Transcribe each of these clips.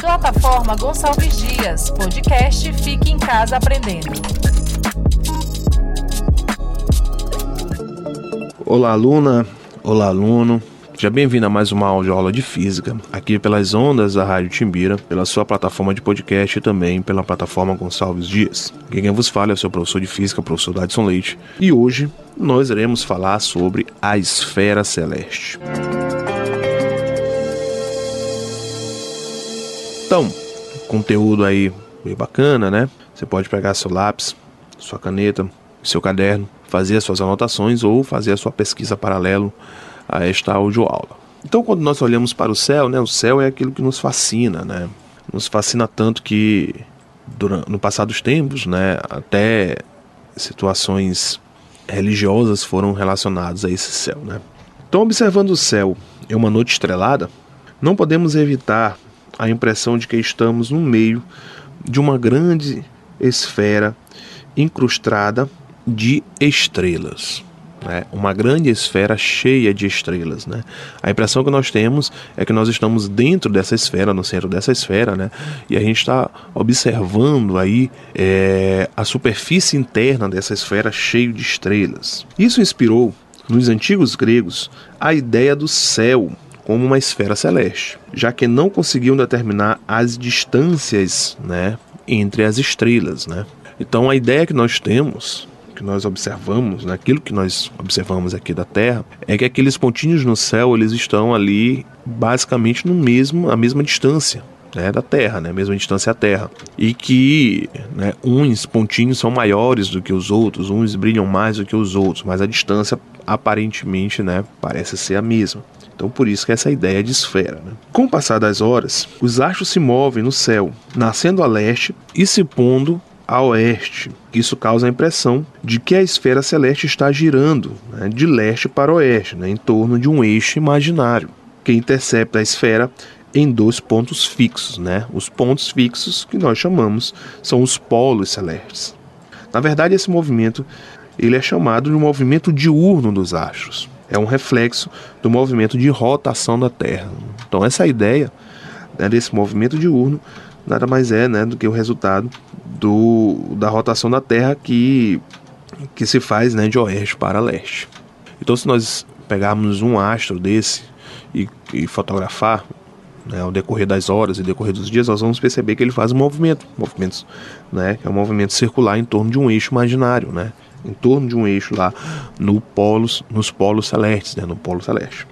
Plataforma Gonçalves Dias, podcast Fique em Casa Aprendendo. Olá, aluna. Olá, aluno. Seja bem-vindo a mais uma aula de física, aqui pelas ondas da Rádio Timbira, pela sua plataforma de podcast e também pela plataforma Gonçalves Dias. Quem vos fala é o seu professor de física, professor Dadson Leite, e hoje nós iremos falar sobre a esfera celeste. Então, conteúdo aí bem bacana, né? Você pode pegar seu lápis, sua caneta, seu caderno, fazer as suas anotações ou fazer a sua pesquisa paralelo a esta audioaula. Então, quando nós olhamos para o céu, né, o céu é aquilo que nos fascina, né? Nos fascina tanto que durante, no passado dos tempos, né, até situações religiosas foram relacionadas a esse céu, né? Então, observando o céu em uma noite estrelada, não podemos evitar a impressão de que estamos no meio de uma grande esfera incrustada de estrelas né? uma grande esfera cheia de estrelas. Né? A impressão que nós temos é que nós estamos dentro dessa esfera, no centro dessa esfera, né? e a gente está observando aí é, a superfície interna dessa esfera cheia de estrelas. Isso inspirou nos antigos gregos a ideia do céu como uma esfera celeste, já que não conseguiam determinar as distâncias né, entre as estrelas. Né? Então a ideia que nós temos que nós observamos, né, aquilo que nós observamos aqui da Terra, é que aqueles pontinhos no céu eles estão ali basicamente no mesmo, a mesma distância. Né, da Terra, né, mesma distância à Terra, e que né, uns pontinhos são maiores do que os outros, uns brilham mais do que os outros, mas a distância aparentemente né, parece ser a mesma. Então, por isso que essa ideia de esfera. Né? Com o passar das horas, os astros se movem no céu, nascendo a leste e se pondo a oeste. Isso causa a impressão de que a esfera celeste está girando né, de leste para oeste, né, em torno de um eixo imaginário, que intercepta a esfera em dois pontos fixos. Né? Os pontos fixos que nós chamamos são os polos celestes. Na verdade, esse movimento ele é chamado de movimento diurno dos astros. É um reflexo do movimento de rotação da Terra. Então, essa ideia né, desse movimento diurno nada mais é né, do que o resultado do, da rotação da Terra que, que se faz né, de oeste para leste. Então, se nós pegarmos um astro desse e, e fotografar né, ao decorrer das horas e decorrer dos dias, nós vamos perceber que ele faz um movimento, movimentos, né, que é um movimento circular em torno de um eixo imaginário, né, em torno de um eixo lá no polos, nos polos celestes, né, no polo celeste.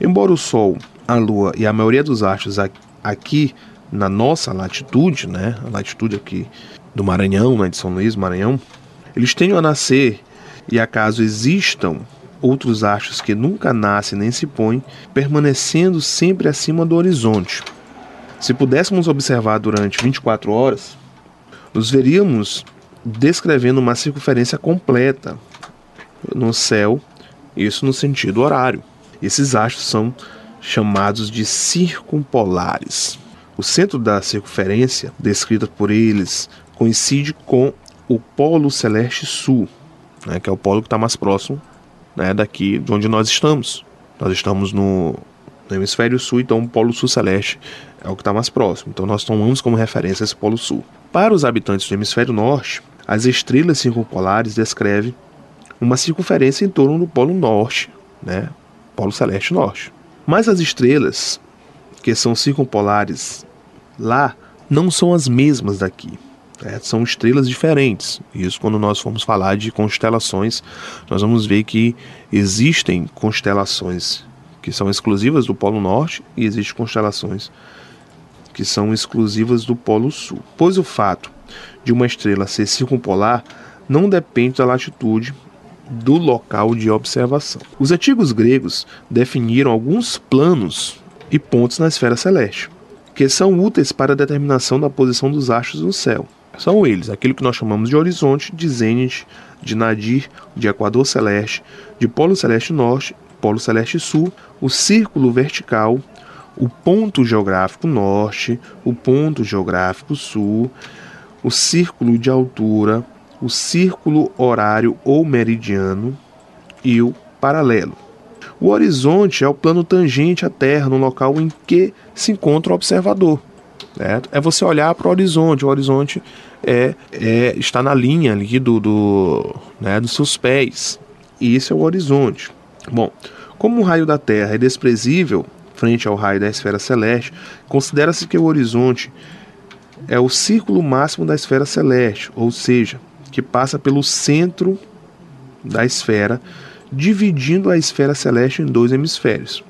Embora o Sol, a Lua e a maioria dos astros aqui na nossa latitude, né, a latitude aqui do Maranhão, né, de São Luís, Maranhão, eles tenham a nascer e acaso existam outros astros que nunca nascem nem se põem, permanecendo sempre acima do horizonte. Se pudéssemos observar durante 24 horas, nos veríamos descrevendo uma circunferência completa no céu, isso no sentido horário. Esses astros são chamados de circumpolares. O centro da circunferência, descrita por eles, coincide com o Polo Celeste Sul, né, que é o polo que está mais próximo né, daqui de onde nós estamos. Nós estamos no, no hemisfério sul, então o Polo Sul Celeste é o que está mais próximo. Então nós tomamos como referência esse Polo Sul. Para os habitantes do hemisfério norte, as estrelas circumpolares descrevem uma circunferência em torno do Polo Norte, né, Polo Celeste Norte. Mas as estrelas que são circumpolares lá não são as mesmas daqui. É, são estrelas diferentes. Isso quando nós formos falar de constelações, nós vamos ver que existem constelações que são exclusivas do Polo Norte e existem constelações que são exclusivas do Polo Sul. Pois o fato de uma estrela ser circumpolar não depende da latitude do local de observação. Os antigos gregos definiram alguns planos e pontos na esfera celeste, que são úteis para a determinação da posição dos astros no céu. São eles aquilo que nós chamamos de horizonte, de zênite, de nadir, de equador celeste, de polo celeste norte, polo celeste sul, o círculo vertical, o ponto geográfico norte, o ponto geográfico sul, o círculo de altura, o círculo horário ou meridiano e o paralelo. O horizonte é o plano tangente à Terra, no local em que se encontra o observador. Certo? É você olhar para o horizonte. O horizonte é, é, está na linha ali do, do, né, dos seus pés. E esse é o horizonte. Bom, como o raio da Terra é desprezível frente ao raio da esfera celeste, considera-se que o horizonte é o círculo máximo da esfera celeste, ou seja, que passa pelo centro da esfera, dividindo a esfera celeste em dois hemisférios: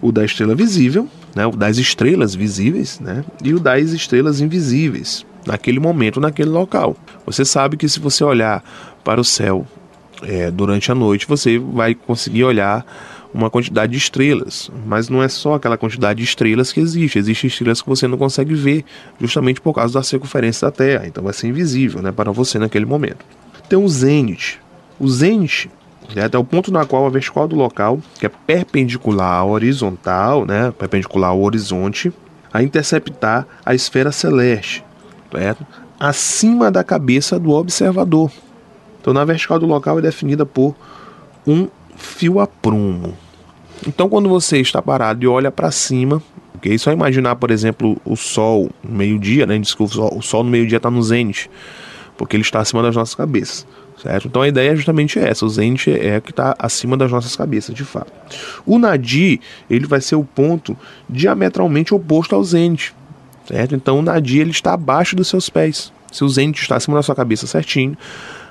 o da estrela visível, né, o das estrelas visíveis, né, e o das estrelas invisíveis, naquele momento, naquele local. Você sabe que se você olhar para o céu é, durante a noite, você vai conseguir olhar uma quantidade de estrelas, mas não é só aquela quantidade de estrelas que existe, existem estrelas que você não consegue ver, justamente por causa da circunferência da Terra, então vai ser invisível né, para você naquele momento. Tem o zênite. O zênite é o ponto na qual a vertical do local, que é perpendicular à horizontal, né, perpendicular ao horizonte, a interceptar a esfera celeste, certo? acima da cabeça do observador. Então, na vertical do local é definida por um fio a prumo. Então, quando você está parado e olha para cima, ok? Só imaginar, por exemplo, o Sol no meio-dia, né? Desculpa, o Sol no meio-dia está no zênite, porque ele está acima das nossas cabeças, certo? Então a ideia é justamente essa: o zênite é o que está acima das nossas cabeças, de fato. O nadir, ele vai ser o ponto diametralmente oposto ao zênite, certo? Então o nadir ele está abaixo dos seus pés. Se o zênite está acima da sua cabeça certinho,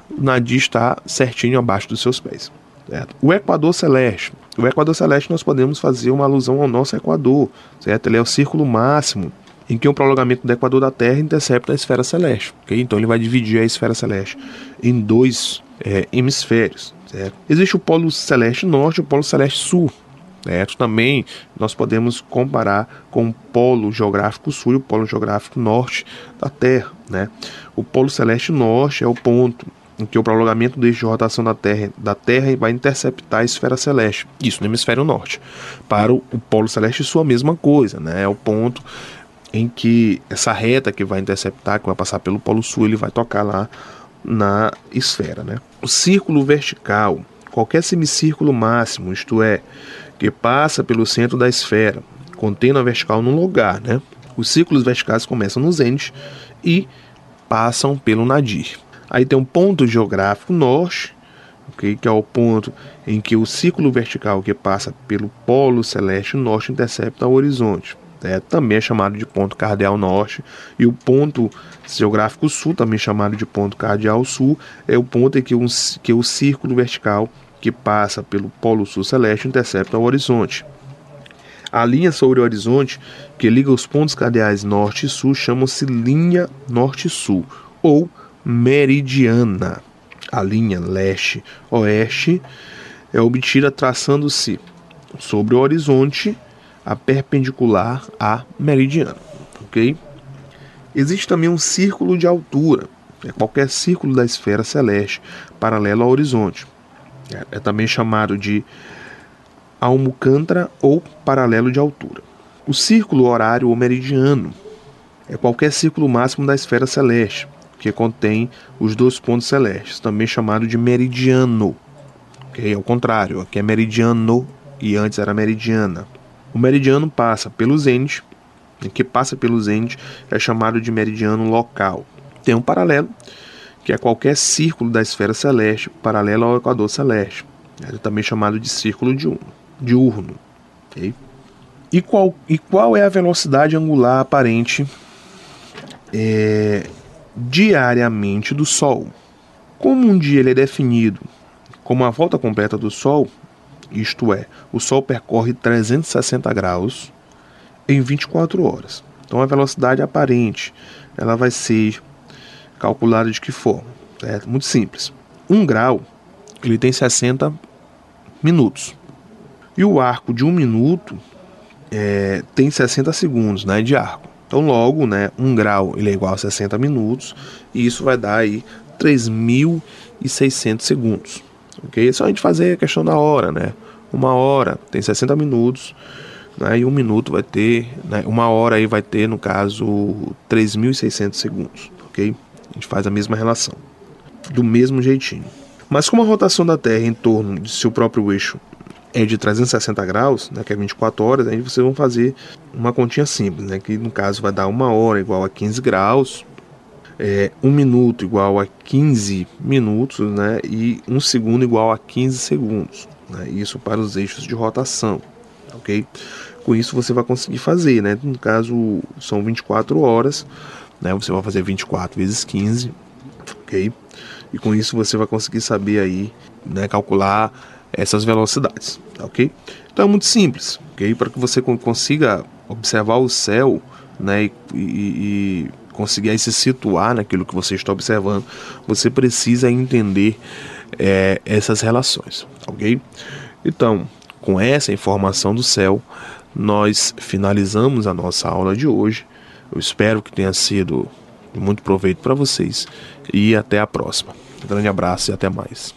o nadir está certinho abaixo dos seus pés. Certo? O Equador Celeste. O Equador Celeste nós podemos fazer uma alusão ao nosso Equador, certo? Ele é o círculo máximo em que o prolongamento do Equador da Terra intercepta a esfera celeste. Okay? Então ele vai dividir a esfera celeste em dois é, hemisférios. Certo? Existe o Polo Celeste Norte e o Polo Celeste Sul. Certo? Também nós podemos comparar com o Polo Geográfico Sul e o Polo Geográfico Norte da Terra. Né? O Polo Celeste Norte é o ponto em que o prolongamento eixo de rotação da Terra, da Terra vai interceptar a esfera celeste, isso no hemisfério norte. Para o, o Polo Celeste, isso é a mesma coisa, né? é o ponto em que essa reta que vai interceptar, que vai passar pelo Polo Sul, ele vai tocar lá na esfera. Né? O círculo vertical, qualquer semicírculo máximo, isto é, que passa pelo centro da esfera, contendo a vertical num lugar. Né? Os círculos verticais começam no zênite e passam pelo nadir. Aí tem um ponto geográfico norte, okay, que é o ponto em que o círculo vertical que passa pelo polo celeste norte intercepta o horizonte. É, também é chamado de ponto cardeal norte. E o ponto geográfico sul, também chamado de ponto cardeal sul, é o ponto em que, um, que o círculo vertical que passa pelo polo sul celeste intercepta o horizonte. A linha sobre o horizonte que liga os pontos cardeais norte e sul chama-se linha norte-sul ou meridiana. A linha leste-oeste é obtida traçando-se sobre o horizonte a perpendicular à meridiana, ok? Existe também um círculo de altura, é qualquer círculo da esfera celeste paralelo ao horizonte. É, é também chamado de almucantra ou paralelo de altura. O círculo horário ou meridiano é qualquer círculo máximo da esfera celeste, que contém os dois pontos celestes, também chamado de meridiano. Okay? Ao contrário, aqui é meridiano e antes era meridiana. O meridiano passa pelo zênite, que passa pelo zênite é chamado de meridiano local. Tem um paralelo, que é qualquer círculo da esfera celeste paralelo ao equador celeste, é também chamado de círculo diurno. Okay? E, qual, e qual é a velocidade angular aparente é, diariamente do Sol. Como um dia ele é definido como a volta completa do Sol, isto é, o Sol percorre 360 graus em 24 horas. Então a velocidade aparente ela vai ser calculada de que forma? É muito simples. Um grau ele tem 60 minutos e o arco de um minuto é, tem 60 segundos né, de arco. Então, logo, né, 1 grau ele é igual a 60 minutos, e isso vai dar aí 3.600 segundos. Ok? É só a gente fazer a questão da hora, né? Uma hora tem 60 minutos, né, e um minuto vai ter, né, uma hora aí vai ter, no caso, 3.600 segundos. Ok? A gente faz a mesma relação, do mesmo jeitinho. Mas como a rotação da Terra em torno de seu próprio eixo é de 360 graus, né, que é 24 horas, aí vocês vão fazer uma continha simples, né, que no caso vai dar uma hora igual a 15 graus, é, um minuto igual a 15 minutos, né, e um segundo igual a 15 segundos, né, isso para os eixos de rotação, ok? Com isso você vai conseguir fazer, né, no caso são 24 horas, né, você vai fazer 24 vezes 15, ok? E com isso você vai conseguir saber aí, né, calcular essas velocidades, ok? Então é muito simples, ok? Para que você consiga observar o céu, né, e, e, e conseguir se situar naquilo que você está observando, você precisa entender é, essas relações, ok? Então, com essa informação do céu, nós finalizamos a nossa aula de hoje. Eu espero que tenha sido de muito proveito para vocês e até a próxima. Um grande abraço e até mais.